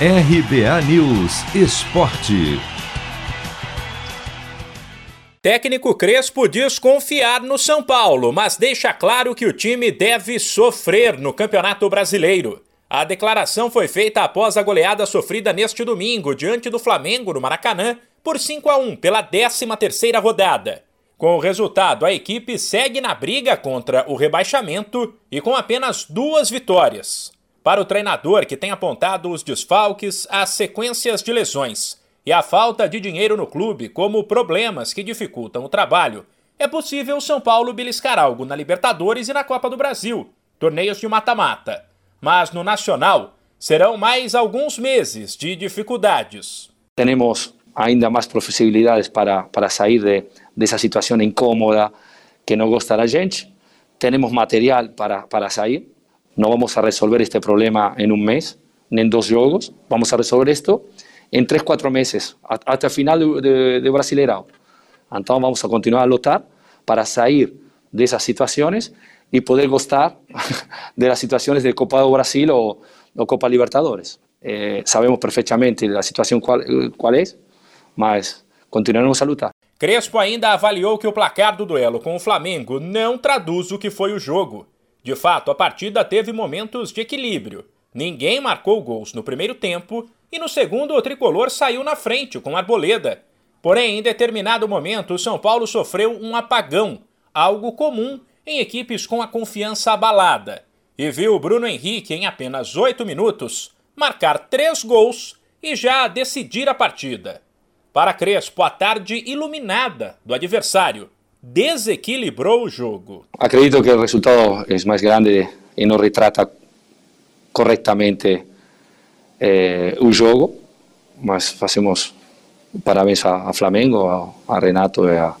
RBA News Esporte. Técnico Crespo diz confiar no São Paulo, mas deixa claro que o time deve sofrer no Campeonato Brasileiro. A declaração foi feita após a goleada sofrida neste domingo diante do Flamengo no Maracanã por 5 a 1 pela 13ª rodada. Com o resultado, a equipe segue na briga contra o rebaixamento e com apenas duas vitórias. Para o treinador que tem apontado os desfalques, as sequências de lesões e a falta de dinheiro no clube como problemas que dificultam o trabalho, é possível São Paulo beliscar algo na Libertadores e na Copa do Brasil, torneios de mata-mata. Mas no Nacional, serão mais alguns meses de dificuldades. Temos ainda mais possibilidades para, para sair de, dessa situação incômoda que não gosta da gente. Temos material para, para sair. No vamos a resolver este problema en un mes, ni en dos juegos. Vamos a resolver esto en tres, cuatro meses, hasta el final de, de. Entonces vamos a continuar a lutar para salir de esas situaciones y poder gustar de las situaciones de Copa do Brasil o, Copa Libertadores. Eh, sabemos perfectamente la situación cuál, cuál es, mas continuaremos a lutar. Crespo ainda avaliou que o placar do duelo com o Flamengo não traduz o que foi o jogo. De fato, a partida teve momentos de equilíbrio. Ninguém marcou gols no primeiro tempo e no segundo o tricolor saiu na frente com Arboleda. Porém, em determinado momento, o São Paulo sofreu um apagão, algo comum em equipes com a confiança abalada, e viu o Bruno Henrique, em apenas oito minutos, marcar três gols e já decidir a partida. Para Crespo, a tarde iluminada do adversário desequilibrou o jogo. Acredito que o resultado é mais grande e não retrata corretamente eh, o jogo, mas fazemos parabéns a, a Flamengo, a, a, Renato e a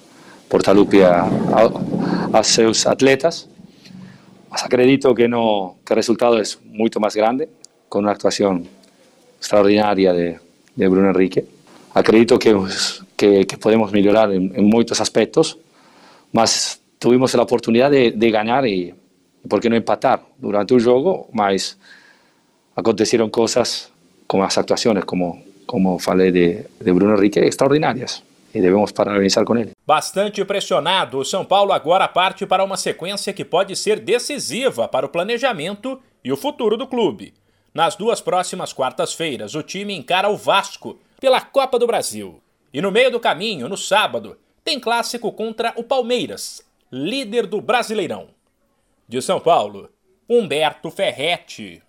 Portalupi a, a, a, seus atletas. Mas acredito que, no, que o resultado é muito mais grande, com uma atuação extraordinária de, de Bruno Henrique. Acredito que, que, que podemos melhorar em, em muitos aspectos, mas tuvimos a oportunidade de, de ganhar e, por que não empatar durante o jogo, mas aconteceram coisas com as atuações, como, como falei de, de Bruno Henrique, extraordinárias. E devemos parabenizar com ele. Bastante pressionado, o São Paulo agora parte para uma sequência que pode ser decisiva para o planejamento e o futuro do clube. Nas duas próximas quartas-feiras, o time encara o Vasco pela Copa do Brasil. E no meio do caminho, no sábado, tem clássico contra o Palmeiras, líder do Brasileirão. De São Paulo, Humberto Ferretti.